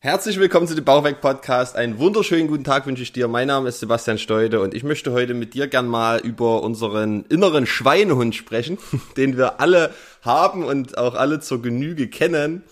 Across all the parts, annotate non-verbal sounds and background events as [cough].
Herzlich willkommen zu dem Bauchweg Podcast. Einen wunderschönen guten Tag wünsche ich dir. Mein Name ist Sebastian Steude und ich möchte heute mit dir gern mal über unseren inneren Schweinehund sprechen, [laughs] den wir alle haben und auch alle zur Genüge kennen.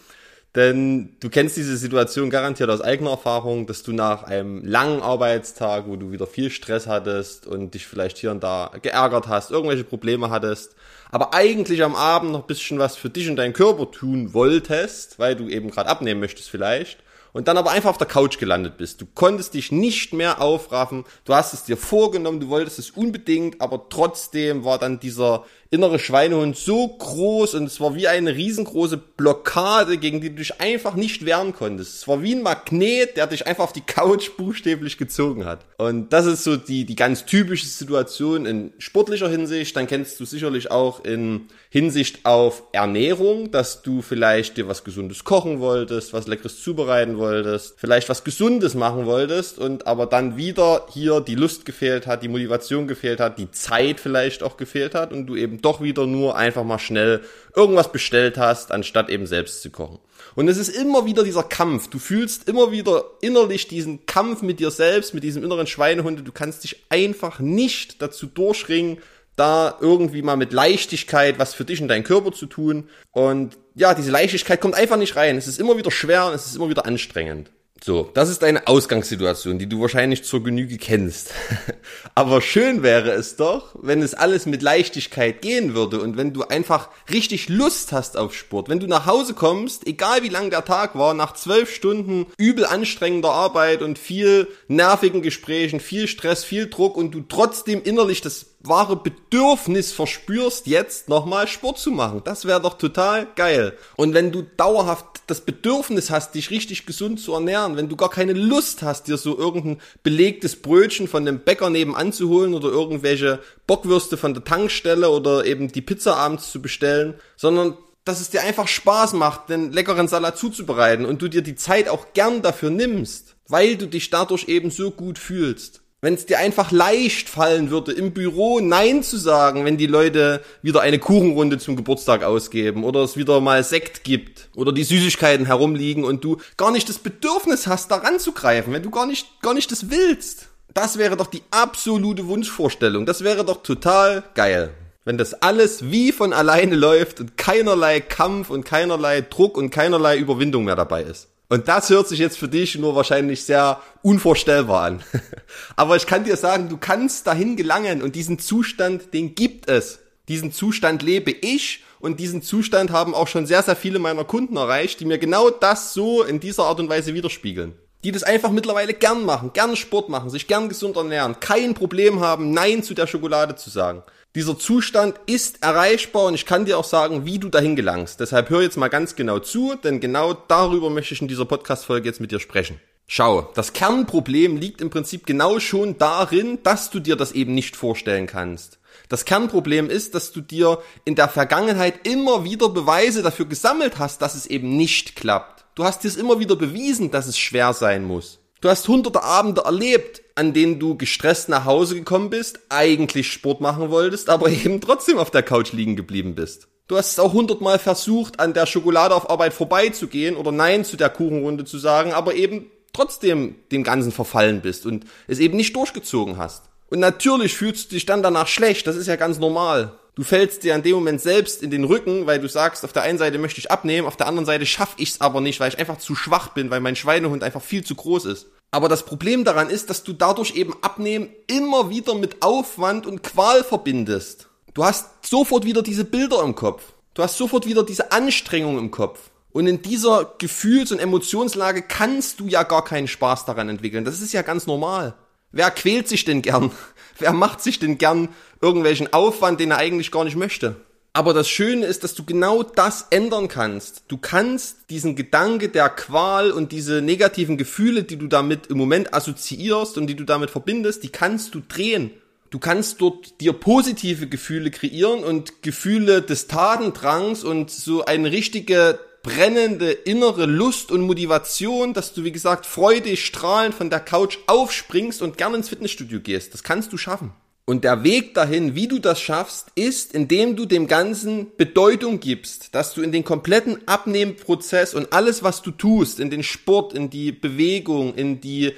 Denn du kennst diese Situation garantiert aus eigener Erfahrung, dass du nach einem langen Arbeitstag, wo du wieder viel Stress hattest und dich vielleicht hier und da geärgert hast, irgendwelche Probleme hattest, aber eigentlich am Abend noch ein bisschen was für dich und deinen Körper tun wolltest, weil du eben gerade abnehmen möchtest vielleicht und dann aber einfach auf der Couch gelandet bist. Du konntest dich nicht mehr aufraffen, du hast es dir vorgenommen, du wolltest es unbedingt, aber trotzdem war dann dieser innere Schweinehund so groß und es war wie eine riesengroße Blockade, gegen die du dich einfach nicht wehren konntest. Es war wie ein Magnet, der dich einfach auf die Couch buchstäblich gezogen hat. Und das ist so die, die ganz typische Situation in sportlicher Hinsicht. Dann kennst du sicherlich auch in Hinsicht auf Ernährung, dass du vielleicht dir was Gesundes kochen wolltest, was Leckeres zubereiten wolltest, vielleicht was Gesundes machen wolltest und aber dann wieder hier die Lust gefehlt hat, die Motivation gefehlt hat, die Zeit vielleicht auch gefehlt hat und du eben eben doch wieder nur einfach mal schnell irgendwas bestellt hast, anstatt eben selbst zu kochen. Und es ist immer wieder dieser Kampf. Du fühlst immer wieder innerlich diesen Kampf mit dir selbst, mit diesem inneren Schweinehund. Du kannst dich einfach nicht dazu durchringen, da irgendwie mal mit Leichtigkeit was für dich und deinen Körper zu tun. Und ja, diese Leichtigkeit kommt einfach nicht rein. Es ist immer wieder schwer und es ist immer wieder anstrengend. So, das ist eine Ausgangssituation, die du wahrscheinlich zur Genüge kennst. [laughs] Aber schön wäre es doch, wenn es alles mit Leichtigkeit gehen würde und wenn du einfach richtig Lust hast auf Sport. Wenn du nach Hause kommst, egal wie lang der Tag war, nach zwölf Stunden übel anstrengender Arbeit und viel nervigen Gesprächen, viel Stress, viel Druck und du trotzdem innerlich das wahre Bedürfnis verspürst, jetzt nochmal Sport zu machen. Das wäre doch total geil. Und wenn du dauerhaft das Bedürfnis hast, dich richtig gesund zu ernähren, wenn du gar keine Lust hast, dir so irgendein belegtes Brötchen von dem Bäcker nebenan zu holen oder irgendwelche Bockwürste von der Tankstelle oder eben die Pizza abends zu bestellen, sondern dass es dir einfach Spaß macht, den leckeren Salat zuzubereiten und du dir die Zeit auch gern dafür nimmst, weil du dich dadurch eben so gut fühlst wenn es dir einfach leicht fallen würde, im Büro Nein zu sagen, wenn die Leute wieder eine Kuchenrunde zum Geburtstag ausgeben oder es wieder mal Sekt gibt oder die Süßigkeiten herumliegen und du gar nicht das Bedürfnis hast, daran zu greifen, wenn du gar nicht, gar nicht das willst. Das wäre doch die absolute Wunschvorstellung. Das wäre doch total geil. Wenn das alles wie von alleine [laughs] läuft und keinerlei Kampf und keinerlei Druck und keinerlei Überwindung mehr dabei ist. Und das hört sich jetzt für dich nur wahrscheinlich sehr unvorstellbar an. [laughs] Aber ich kann dir sagen, du kannst dahin gelangen und diesen Zustand, den gibt es. Diesen Zustand lebe ich und diesen Zustand haben auch schon sehr, sehr viele meiner Kunden erreicht, die mir genau das so in dieser Art und Weise widerspiegeln. Die das einfach mittlerweile gern machen, gern Sport machen, sich gern gesund ernähren, kein Problem haben, Nein zu der Schokolade zu sagen. Dieser Zustand ist erreichbar und ich kann dir auch sagen, wie du dahin gelangst. Deshalb hör jetzt mal ganz genau zu, denn genau darüber möchte ich in dieser Podcast-Folge jetzt mit dir sprechen. Schau, das Kernproblem liegt im Prinzip genau schon darin, dass du dir das eben nicht vorstellen kannst. Das Kernproblem ist, dass du dir in der Vergangenheit immer wieder Beweise dafür gesammelt hast, dass es eben nicht klappt. Du hast dir es immer wieder bewiesen, dass es schwer sein muss. Du hast hunderte Abende erlebt, an denen du gestresst nach Hause gekommen bist, eigentlich Sport machen wolltest, aber [laughs] eben trotzdem auf der Couch liegen geblieben bist. Du hast es auch hundertmal versucht, an der Schokolade auf Arbeit vorbeizugehen oder Nein zu der Kuchenrunde zu sagen, aber eben trotzdem dem Ganzen verfallen bist und es eben nicht durchgezogen hast. Und natürlich fühlst du dich dann danach schlecht, das ist ja ganz normal. Du fällst dir an dem Moment selbst in den Rücken, weil du sagst, auf der einen Seite möchte ich abnehmen, auf der anderen Seite schaffe ich es aber nicht, weil ich einfach zu schwach bin, weil mein Schweinehund einfach viel zu groß ist. Aber das Problem daran ist, dass du dadurch eben Abnehmen immer wieder mit Aufwand und Qual verbindest. Du hast sofort wieder diese Bilder im Kopf. Du hast sofort wieder diese Anstrengung im Kopf. Und in dieser Gefühls- und Emotionslage kannst du ja gar keinen Spaß daran entwickeln. Das ist ja ganz normal. Wer quält sich denn gern? [laughs] Wer macht sich denn gern irgendwelchen Aufwand, den er eigentlich gar nicht möchte? Aber das Schöne ist, dass du genau das ändern kannst. Du kannst diesen Gedanke der Qual und diese negativen Gefühle, die du damit im Moment assoziierst und die du damit verbindest, die kannst du drehen. Du kannst dort dir positive Gefühle kreieren und Gefühle des Tatendrangs und so eine richtige brennende innere Lust und Motivation, dass du, wie gesagt, freudig, strahlend von der Couch aufspringst und gerne ins Fitnessstudio gehst. Das kannst du schaffen. Und der Weg dahin, wie du das schaffst, ist, indem du dem Ganzen Bedeutung gibst, dass du in den kompletten Abnehmprozess und alles, was du tust, in den Sport, in die Bewegung, in die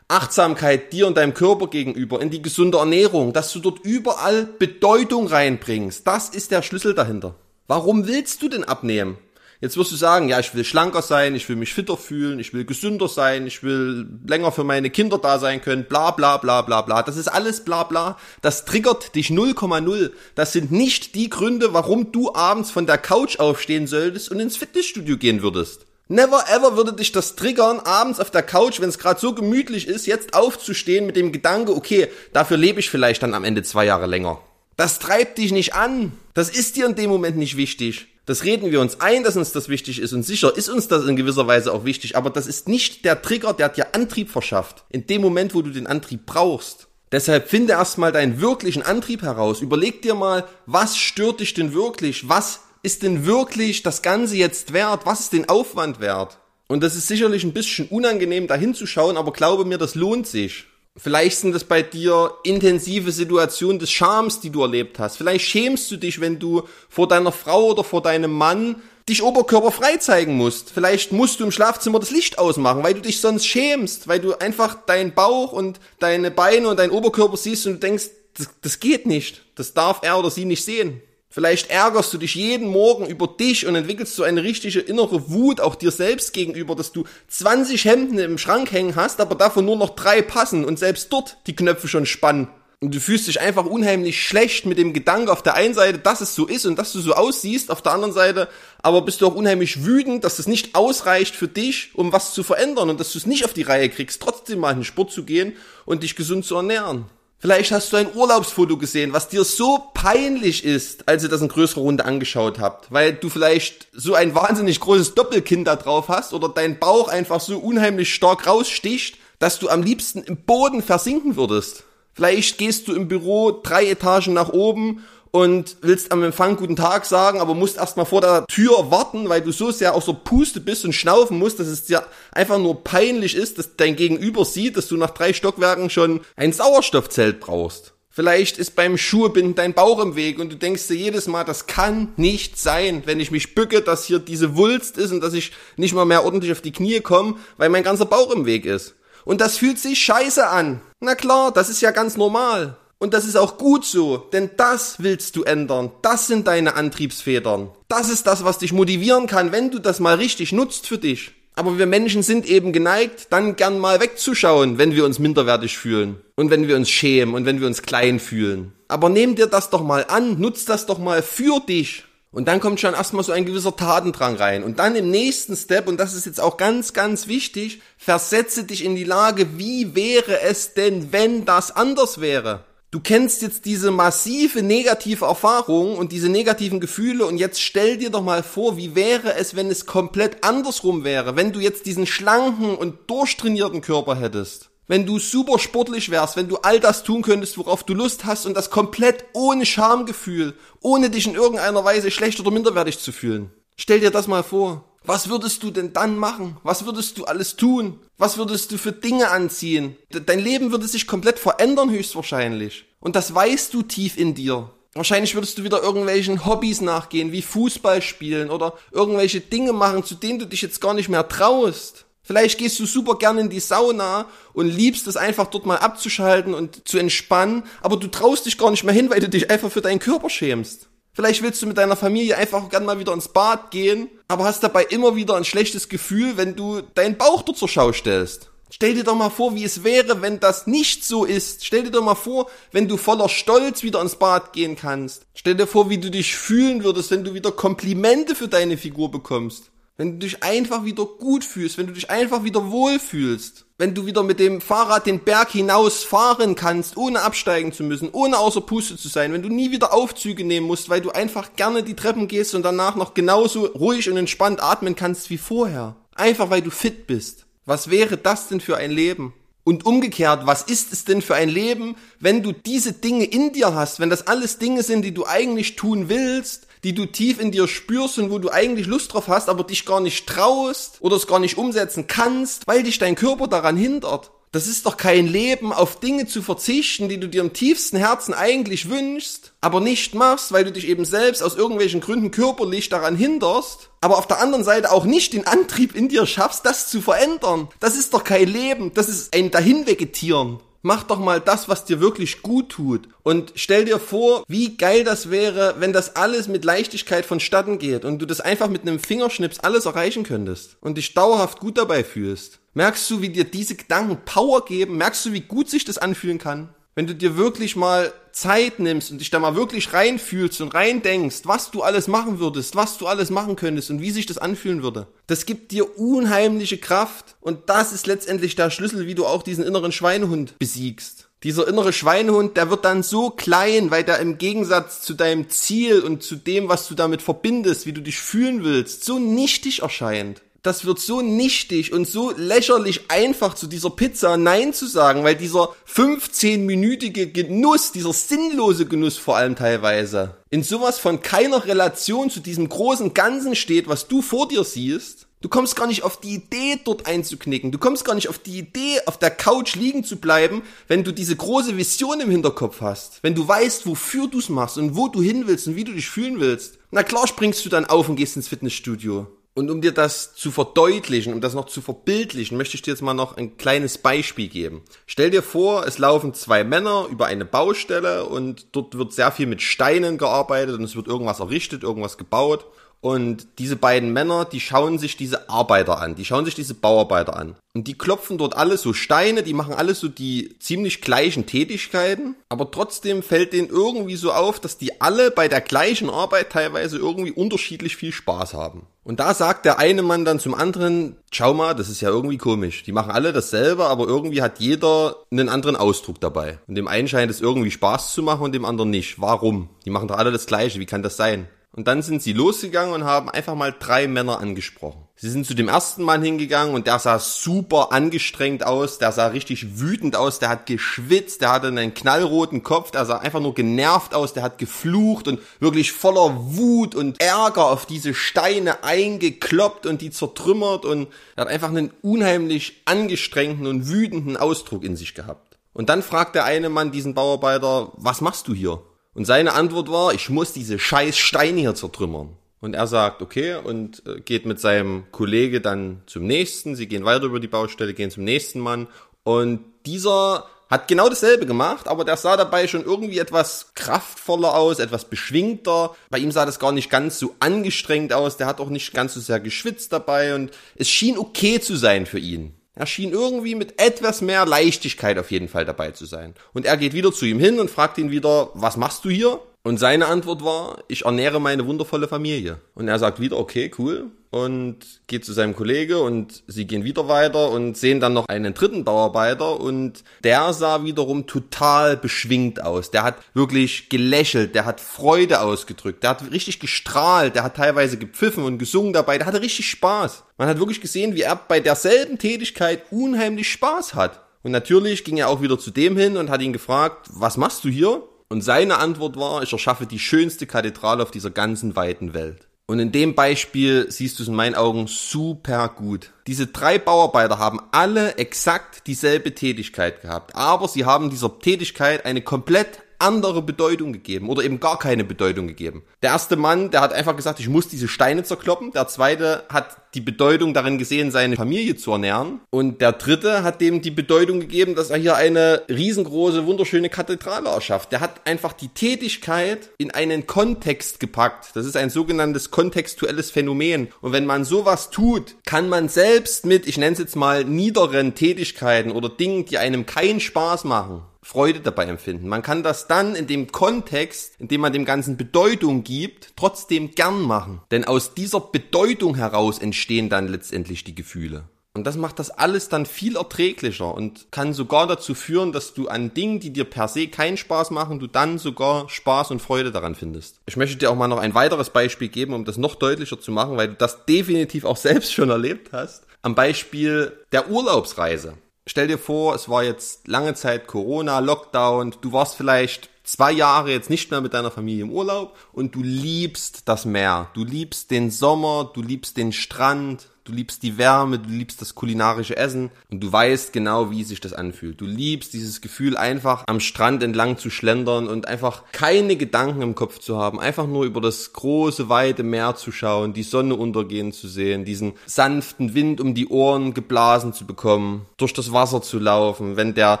Achtsamkeit dir und deinem Körper gegenüber, in die gesunde Ernährung, dass du dort überall Bedeutung reinbringst. Das ist der Schlüssel dahinter. Warum willst du denn abnehmen? Jetzt wirst du sagen, ja, ich will schlanker sein, ich will mich fitter fühlen, ich will gesünder sein, ich will länger für meine Kinder da sein können, bla bla bla bla bla. Das ist alles bla bla. Das triggert dich 0,0. Das sind nicht die Gründe, warum du abends von der Couch aufstehen solltest und ins Fitnessstudio gehen würdest. Never ever würde dich das triggern, abends auf der Couch, wenn es gerade so gemütlich ist, jetzt aufzustehen mit dem Gedanke, okay, dafür lebe ich vielleicht dann am Ende zwei Jahre länger. Das treibt dich nicht an. Das ist dir in dem Moment nicht wichtig. Das reden wir uns ein, dass uns das wichtig ist und sicher ist uns das in gewisser Weise auch wichtig, aber das ist nicht der Trigger, der dir Antrieb verschafft. In dem Moment, wo du den Antrieb brauchst. Deshalb finde erstmal deinen wirklichen Antrieb heraus. Überleg dir mal, was stört dich denn wirklich? Was ist denn wirklich das Ganze jetzt wert? Was ist den Aufwand wert? Und das ist sicherlich ein bisschen unangenehm, dahin zu schauen, aber glaube mir, das lohnt sich. Vielleicht sind das bei dir intensive Situationen des Schams, die du erlebt hast. Vielleicht schämst du dich, wenn du vor deiner Frau oder vor deinem Mann dich oberkörperfrei zeigen musst. Vielleicht musst du im Schlafzimmer das Licht ausmachen, weil du dich sonst schämst, weil du einfach deinen Bauch und deine Beine und deinen Oberkörper siehst und du denkst, das, das geht nicht. Das darf er oder sie nicht sehen. Vielleicht ärgerst du dich jeden Morgen über dich und entwickelst so eine richtige innere Wut auch dir selbst gegenüber, dass du 20 Hemden im Schrank hängen hast, aber davon nur noch drei passen und selbst dort die Knöpfe schon spannen. Und du fühlst dich einfach unheimlich schlecht mit dem Gedanken auf der einen Seite, dass es so ist und dass du so aussiehst, auf der anderen Seite aber bist du auch unheimlich wütend, dass es nicht ausreicht für dich, um was zu verändern und dass du es nicht auf die Reihe kriegst, trotzdem mal in den Sport zu gehen und dich gesund zu ernähren. Vielleicht hast du ein Urlaubsfoto gesehen, was dir so peinlich ist, als ihr das in größerer Runde angeschaut habt, weil du vielleicht so ein wahnsinnig großes Doppelkinn da drauf hast oder dein Bauch einfach so unheimlich stark raussticht, dass du am liebsten im Boden versinken würdest. Vielleicht gehst du im Büro drei Etagen nach oben und willst am Empfang guten Tag sagen, aber musst erstmal vor der Tür warten, weil du so sehr aus der Puste bist und schnaufen musst, dass es dir einfach nur peinlich ist, dass dein Gegenüber sieht, dass du nach drei Stockwerken schon ein Sauerstoffzelt brauchst. Vielleicht ist beim Schuhebinden dein Bauch im Weg und du denkst dir jedes Mal, das kann nicht sein, wenn ich mich bücke, dass hier diese Wulst ist und dass ich nicht mal mehr ordentlich auf die Knie komme, weil mein ganzer Bauch im Weg ist. Und das fühlt sich scheiße an. Na klar, das ist ja ganz normal. Und das ist auch gut so, denn das willst du ändern. Das sind deine Antriebsfedern. Das ist das, was dich motivieren kann, wenn du das mal richtig nutzt für dich. Aber wir Menschen sind eben geneigt, dann gern mal wegzuschauen, wenn wir uns minderwertig fühlen und wenn wir uns schämen und wenn wir uns klein fühlen. Aber nehm dir das doch mal an, nutz das doch mal für dich. Und dann kommt schon erstmal so ein gewisser Tatendrang rein. Und dann im nächsten Step, und das ist jetzt auch ganz, ganz wichtig, versetze dich in die Lage, wie wäre es denn, wenn das anders wäre? Du kennst jetzt diese massive negative Erfahrung und diese negativen Gefühle und jetzt stell dir doch mal vor, wie wäre es, wenn es komplett andersrum wäre, wenn du jetzt diesen schlanken und durchtrainierten Körper hättest. Wenn du super sportlich wärst, wenn du all das tun könntest, worauf du Lust hast und das komplett ohne Schamgefühl, ohne dich in irgendeiner Weise schlecht oder minderwertig zu fühlen. Stell dir das mal vor. Was würdest du denn dann machen? Was würdest du alles tun? Was würdest du für Dinge anziehen? Dein Leben würde sich komplett verändern höchstwahrscheinlich. Und das weißt du tief in dir. Wahrscheinlich würdest du wieder irgendwelchen Hobbys nachgehen, wie Fußball spielen oder irgendwelche Dinge machen, zu denen du dich jetzt gar nicht mehr traust. Vielleicht gehst du super gern in die Sauna und liebst es einfach dort mal abzuschalten und zu entspannen, aber du traust dich gar nicht mehr hin, weil du dich einfach für deinen Körper schämst. Vielleicht willst du mit deiner Familie einfach gern mal wieder ins Bad gehen, aber hast dabei immer wieder ein schlechtes Gefühl, wenn du deinen Bauch dort zur Schau stellst. Stell dir doch mal vor, wie es wäre, wenn das nicht so ist. Stell dir doch mal vor, wenn du voller Stolz wieder ins Bad gehen kannst. Stell dir vor, wie du dich fühlen würdest, wenn du wieder Komplimente für deine Figur bekommst. Wenn du dich einfach wieder gut fühlst, wenn du dich einfach wieder wohl fühlst wenn du wieder mit dem Fahrrad den Berg hinaus fahren kannst, ohne absteigen zu müssen, ohne außer Puste zu sein, wenn du nie wieder Aufzüge nehmen musst, weil du einfach gerne die Treppen gehst und danach noch genauso ruhig und entspannt atmen kannst wie vorher. Einfach weil du fit bist. Was wäre das denn für ein Leben? Und umgekehrt, was ist es denn für ein Leben, wenn du diese Dinge in dir hast, wenn das alles Dinge sind, die du eigentlich tun willst, die du tief in dir spürst und wo du eigentlich Lust drauf hast, aber dich gar nicht traust oder es gar nicht umsetzen kannst, weil dich dein Körper daran hindert. Das ist doch kein Leben, auf Dinge zu verzichten, die du dir im tiefsten Herzen eigentlich wünschst, aber nicht machst, weil du dich eben selbst aus irgendwelchen Gründen körperlich daran hinderst, aber auf der anderen Seite auch nicht den Antrieb in dir schaffst, das zu verändern. Das ist doch kein Leben, das ist ein Dahinvegetieren. Mach doch mal das, was dir wirklich gut tut. Und stell dir vor, wie geil das wäre, wenn das alles mit Leichtigkeit vonstatten geht und du das einfach mit einem Fingerschnips alles erreichen könntest und dich dauerhaft gut dabei fühlst. Merkst du, wie dir diese Gedanken Power geben? Merkst du, wie gut sich das anfühlen kann? Wenn du dir wirklich mal Zeit nimmst und dich da mal wirklich reinfühlst und reindenkst, was du alles machen würdest, was du alles machen könntest und wie sich das anfühlen würde. Das gibt dir unheimliche Kraft und das ist letztendlich der Schlüssel, wie du auch diesen inneren Schweinehund besiegst. Dieser innere Schweinehund, der wird dann so klein, weil der im Gegensatz zu deinem Ziel und zu dem, was du damit verbindest, wie du dich fühlen willst, so nichtig erscheint das wird so nichtig und so lächerlich einfach zu dieser Pizza Nein zu sagen, weil dieser 15-minütige Genuss, dieser sinnlose Genuss vor allem teilweise, in sowas von keiner Relation zu diesem großen Ganzen steht, was du vor dir siehst. Du kommst gar nicht auf die Idee, dort einzuknicken. Du kommst gar nicht auf die Idee, auf der Couch liegen zu bleiben, wenn du diese große Vision im Hinterkopf hast. Wenn du weißt, wofür du es machst und wo du hin willst und wie du dich fühlen willst. Na klar springst du dann auf und gehst ins Fitnessstudio. Und um dir das zu verdeutlichen, um das noch zu verbildlichen, möchte ich dir jetzt mal noch ein kleines Beispiel geben. Stell dir vor, es laufen zwei Männer über eine Baustelle und dort wird sehr viel mit Steinen gearbeitet und es wird irgendwas errichtet, irgendwas gebaut. Und diese beiden Männer, die schauen sich diese Arbeiter an, die schauen sich diese Bauarbeiter an. Und die klopfen dort alle so Steine, die machen alles so die ziemlich gleichen Tätigkeiten, aber trotzdem fällt denen irgendwie so auf, dass die alle bei der gleichen Arbeit teilweise irgendwie unterschiedlich viel Spaß haben. Und da sagt der eine Mann dann zum anderen, schau mal, das ist ja irgendwie komisch. Die machen alle dasselbe, aber irgendwie hat jeder einen anderen Ausdruck dabei. Und dem einen scheint es irgendwie Spaß zu machen und dem anderen nicht. Warum? Die machen doch alle das Gleiche. Wie kann das sein? Und dann sind sie losgegangen und haben einfach mal drei Männer angesprochen. Sie sind zu dem ersten Mann hingegangen und der sah super angestrengt aus, der sah richtig wütend aus, der hat geschwitzt, der hatte einen knallroten Kopf, der sah einfach nur genervt aus, der hat geflucht und wirklich voller Wut und Ärger auf diese Steine eingekloppt und die zertrümmert und er hat einfach einen unheimlich angestrengten und wütenden Ausdruck in sich gehabt. Und dann fragt der eine Mann diesen Bauarbeiter, was machst du hier? Und seine Antwort war, ich muss diese scheiß Steine hier zertrümmern. Und er sagt, okay, und äh, geht mit seinem Kollege dann zum nächsten. Sie gehen weiter über die Baustelle, gehen zum nächsten Mann. Und dieser hat genau dasselbe gemacht, aber der sah dabei schon irgendwie etwas kraftvoller aus, etwas beschwingter. Bei ihm sah das gar nicht ganz so angestrengt aus. Der hat auch nicht ganz so sehr geschwitzt dabei und es schien okay zu sein für ihn. Er schien irgendwie mit etwas mehr Leichtigkeit auf jeden Fall dabei zu sein. Und er geht wieder zu ihm hin und fragt ihn wieder, was machst du hier? Und seine Antwort war, ich ernähre meine wundervolle Familie. Und er sagt wieder, okay, cool. Und geht zu seinem Kollege und sie gehen wieder weiter und sehen dann noch einen dritten Bauarbeiter und der sah wiederum total beschwingt aus. Der hat wirklich gelächelt, der hat Freude ausgedrückt, der hat richtig gestrahlt, der hat teilweise gepfiffen und gesungen dabei, der hatte richtig Spaß. Man hat wirklich gesehen, wie er bei derselben Tätigkeit unheimlich Spaß hat. Und natürlich ging er auch wieder zu dem hin und hat ihn gefragt, was machst du hier? Und seine Antwort war, ich erschaffe die schönste Kathedrale auf dieser ganzen weiten Welt. Und in dem Beispiel siehst du es in meinen Augen super gut. Diese drei Bauarbeiter haben alle exakt dieselbe Tätigkeit gehabt, aber sie haben dieser Tätigkeit eine komplett andere Bedeutung gegeben oder eben gar keine Bedeutung gegeben. Der erste Mann, der hat einfach gesagt, ich muss diese Steine zerkloppen. Der zweite hat die Bedeutung darin gesehen, seine Familie zu ernähren. Und der dritte hat dem die Bedeutung gegeben, dass er hier eine riesengroße, wunderschöne Kathedrale erschafft. Der hat einfach die Tätigkeit in einen Kontext gepackt. Das ist ein sogenanntes kontextuelles Phänomen. Und wenn man sowas tut, kann man selbst mit, ich nenne es jetzt mal, niederen Tätigkeiten oder Dingen, die einem keinen Spaß machen, Freude dabei empfinden. Man kann das dann in dem Kontext, in dem man dem Ganzen Bedeutung gibt, trotzdem gern machen. Denn aus dieser Bedeutung heraus entstehen dann letztendlich die Gefühle. Und das macht das alles dann viel erträglicher und kann sogar dazu führen, dass du an Dingen, die dir per se keinen Spaß machen, du dann sogar Spaß und Freude daran findest. Ich möchte dir auch mal noch ein weiteres Beispiel geben, um das noch deutlicher zu machen, weil du das definitiv auch selbst schon erlebt hast. Am Beispiel der Urlaubsreise. Stell dir vor, es war jetzt lange Zeit Corona, Lockdown, du warst vielleicht zwei Jahre jetzt nicht mehr mit deiner Familie im Urlaub und du liebst das Meer, du liebst den Sommer, du liebst den Strand, du liebst die Wärme, du liebst das kulinarische Essen und du weißt genau, wie sich das anfühlt. Du liebst dieses Gefühl, einfach am Strand entlang zu schlendern und einfach keine Gedanken im Kopf zu haben, einfach nur über das große, weite Meer zu schauen, die Sonne untergehen zu sehen, diesen sanften Wind um die Ohren geblasen zu bekommen, durch das Wasser zu laufen, wenn der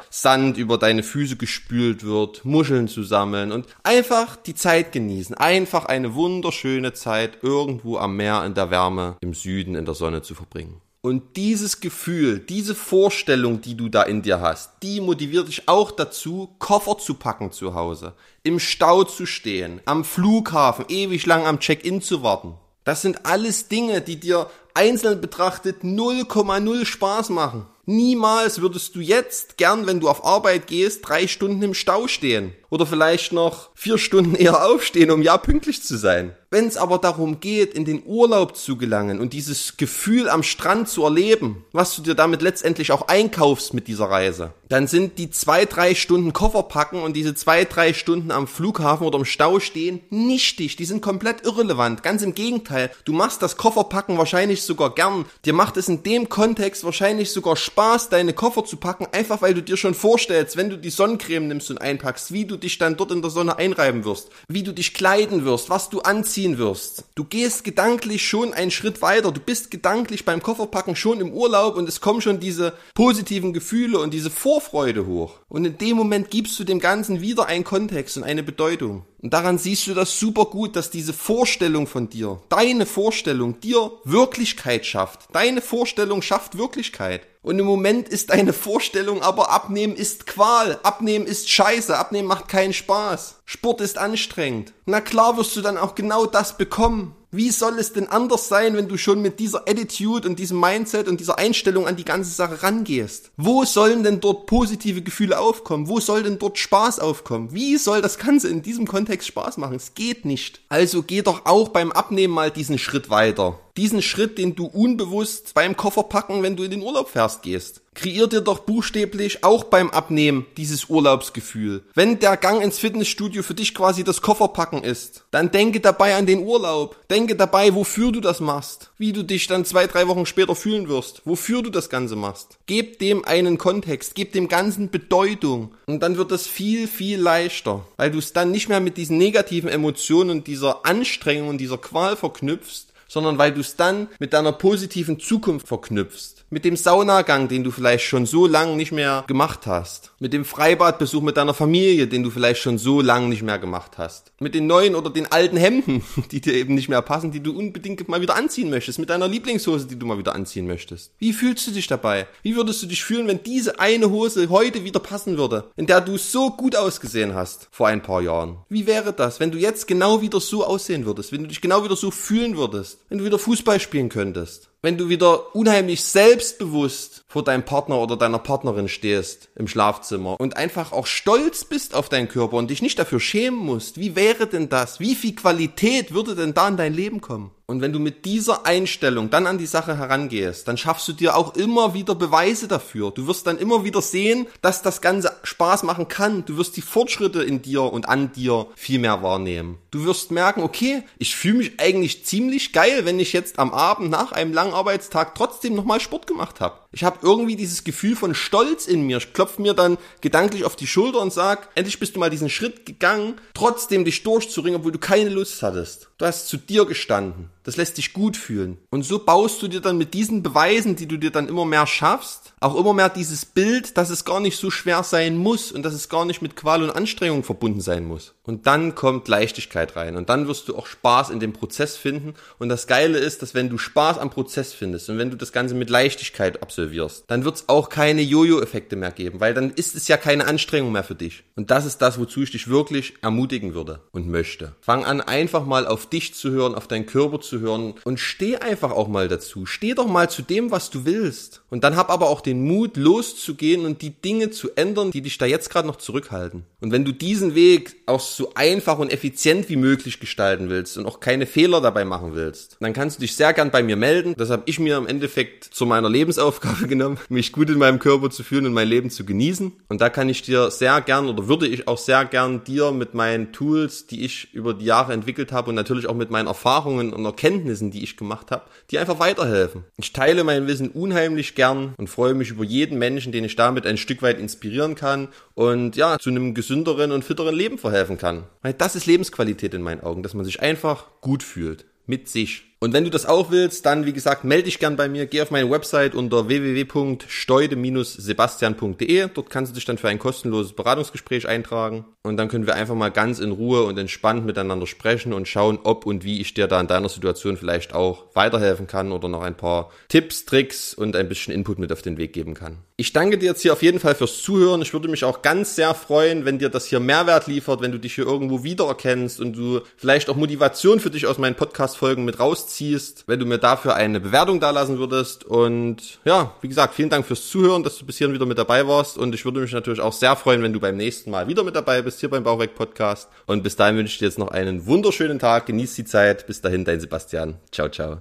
Sand über deine Füße gespült wird, Muscheln zu sammeln und einfach die Zeit genießen. Einfach eine wunderschöne Zeit irgendwo am Meer in der Wärme, im Süden, in der Sonne Sonne zu verbringen. Und dieses Gefühl, diese Vorstellung, die du da in dir hast, die motiviert dich auch dazu, Koffer zu packen zu Hause, im Stau zu stehen, am Flughafen ewig lang am Check-in zu warten. Das sind alles Dinge, die dir einzeln betrachtet 0,0 Spaß machen. Niemals würdest du jetzt gern, wenn du auf Arbeit gehst, drei Stunden im Stau stehen. Oder vielleicht noch vier Stunden eher aufstehen, um ja pünktlich zu sein. Wenn es aber darum geht, in den Urlaub zu gelangen und dieses Gefühl am Strand zu erleben, was du dir damit letztendlich auch einkaufst mit dieser Reise, dann sind die zwei, drei Stunden Koffer packen und diese zwei, drei Stunden am Flughafen oder im Stau stehen nichtig. Die sind komplett irrelevant. Ganz im Gegenteil. Du machst das Kofferpacken wahrscheinlich sogar gern. Dir macht es in dem Kontext wahrscheinlich sogar Spaß, deine Koffer zu packen, einfach weil du dir schon vorstellst, wenn du die Sonnencreme nimmst und einpackst, wie du dich dann dort in der Sonne einreiben wirst, wie du dich kleiden wirst, was du anziehen wirst. Du gehst gedanklich schon einen Schritt weiter. Du bist gedanklich beim Kofferpacken schon im Urlaub und es kommen schon diese positiven Gefühle und diese Vorfreude hoch. Und in dem Moment gibst du dem Ganzen wieder einen Kontext und eine Bedeutung. Und daran siehst du das super gut, dass diese Vorstellung von dir, deine Vorstellung dir Wirklichkeit schafft. Deine Vorstellung schafft Wirklichkeit. Und im Moment ist deine Vorstellung aber Abnehmen ist Qual, Abnehmen ist Scheiße, Abnehmen macht keinen Spaß. Sport ist anstrengend. Na klar wirst du dann auch genau das bekommen. Wie soll es denn anders sein, wenn du schon mit dieser Attitude und diesem Mindset und dieser Einstellung an die ganze Sache rangehst? Wo sollen denn dort positive Gefühle aufkommen? Wo soll denn dort Spaß aufkommen? Wie soll das Ganze in diesem Kontext Spaß machen? Es geht nicht. Also geh doch auch beim Abnehmen mal diesen Schritt weiter diesen Schritt, den du unbewusst beim Kofferpacken, wenn du in den Urlaub fährst, gehst. Kreier dir doch buchstäblich auch beim Abnehmen dieses Urlaubsgefühl. Wenn der Gang ins Fitnessstudio für dich quasi das Kofferpacken ist, dann denke dabei an den Urlaub. Denke dabei, wofür du das machst. Wie du dich dann zwei, drei Wochen später fühlen wirst. Wofür du das Ganze machst. Gib dem einen Kontext. Gib dem Ganzen Bedeutung. Und dann wird das viel, viel leichter. Weil du es dann nicht mehr mit diesen negativen Emotionen und dieser Anstrengung und dieser Qual verknüpfst, sondern weil du es dann mit deiner positiven Zukunft verknüpfst mit dem Saunagang, den du vielleicht schon so lang nicht mehr gemacht hast, mit dem Freibadbesuch mit deiner Familie, den du vielleicht schon so lang nicht mehr gemacht hast, mit den neuen oder den alten Hemden, [laughs] die dir eben nicht mehr passen, die du unbedingt mal wieder anziehen möchtest, mit deiner Lieblingshose, die du mal wieder anziehen möchtest. Wie fühlst du dich dabei? Wie würdest du dich fühlen, wenn diese eine Hose heute wieder passen würde, in der du so gut ausgesehen hast vor ein paar Jahren? Wie wäre das, wenn du jetzt genau wieder so aussehen würdest, wenn du dich genau wieder so fühlen würdest, wenn du wieder Fußball spielen könntest? Wenn du wieder unheimlich selbstbewusst vor deinem Partner oder deiner Partnerin stehst im Schlafzimmer und einfach auch stolz bist auf deinen Körper und dich nicht dafür schämen musst, wie wäre denn das? Wie viel Qualität würde denn da in dein Leben kommen? Und wenn du mit dieser Einstellung dann an die Sache herangehst, dann schaffst du dir auch immer wieder Beweise dafür. Du wirst dann immer wieder sehen, dass das Ganze Spaß machen kann. Du wirst die Fortschritte in dir und an dir viel mehr wahrnehmen. Du wirst merken, okay, ich fühle mich eigentlich ziemlich geil, wenn ich jetzt am Abend nach einem langen Arbeitstag trotzdem nochmal Sport gemacht habe. Ich habe irgendwie dieses Gefühl von Stolz in mir. Ich klopfe mir dann gedanklich auf die Schulter und sag, endlich bist du mal diesen Schritt gegangen, trotzdem dich durchzuringen, obwohl du keine Lust hattest. Du hast zu dir gestanden. Das lässt dich gut fühlen. Und so baust du dir dann mit diesen Beweisen, die du dir dann immer mehr schaffst, auch immer mehr dieses Bild, dass es gar nicht so schwer sein muss und dass es gar nicht mit Qual und Anstrengung verbunden sein muss. Und dann kommt Leichtigkeit rein und dann wirst du auch Spaß in dem Prozess finden. Und das Geile ist, dass wenn du Spaß am Prozess findest und wenn du das Ganze mit Leichtigkeit absolvierst, dann wird es auch keine Jojo-Effekte mehr geben, weil dann ist es ja keine Anstrengung mehr für dich. Und das ist das, wozu ich dich wirklich ermutigen würde und möchte. Fang an, einfach mal auf dich zu hören, auf deinen Körper zu hören und steh einfach auch mal dazu. Steh doch mal zu dem, was du willst. Und dann hab aber auch den Mut, loszugehen und die Dinge zu ändern, die dich da jetzt gerade noch zurückhalten. Und wenn du diesen Weg auch so einfach und effizient wie möglich gestalten willst und auch keine Fehler dabei machen willst, dann kannst du dich sehr gern bei mir melden. Das habe ich mir im Endeffekt zu meiner Lebensaufgabe Aufgabe genommen, mich gut in meinem Körper zu fühlen und mein Leben zu genießen. Und da kann ich dir sehr gern oder würde ich auch sehr gern dir mit meinen Tools, die ich über die Jahre entwickelt habe und natürlich auch mit meinen Erfahrungen und Erkenntnissen, die ich gemacht habe, die einfach weiterhelfen. Ich teile mein Wissen unheimlich gern und freue mich über jeden Menschen, den ich damit ein Stück weit inspirieren kann und ja, zu einem gesünderen und fitteren Leben verhelfen kann. Weil das ist Lebensqualität in meinen Augen, dass man sich einfach gut fühlt. Mit sich. Und wenn du das auch willst, dann wie gesagt, melde dich gern bei mir, geh auf meine Website unter www.steude-sebastian.de. Dort kannst du dich dann für ein kostenloses Beratungsgespräch eintragen und dann können wir einfach mal ganz in Ruhe und entspannt miteinander sprechen und schauen, ob und wie ich dir da in deiner Situation vielleicht auch weiterhelfen kann oder noch ein paar Tipps, Tricks und ein bisschen Input mit auf den Weg geben kann. Ich danke dir jetzt hier auf jeden Fall fürs Zuhören. Ich würde mich auch ganz sehr freuen, wenn dir das hier Mehrwert liefert, wenn du dich hier irgendwo wiedererkennst und du vielleicht auch Motivation für dich aus meinen Podcast-Folgen mit raus rausziehst, wenn du mir dafür eine Bewertung dalassen würdest. Und ja, wie gesagt, vielen Dank fürs Zuhören, dass du bis hierhin wieder mit dabei warst. Und ich würde mich natürlich auch sehr freuen, wenn du beim nächsten Mal wieder mit dabei bist, hier beim Bauchweg Podcast. Und bis dahin wünsche ich dir jetzt noch einen wunderschönen Tag. Genieß die Zeit. Bis dahin, dein Sebastian. Ciao, ciao.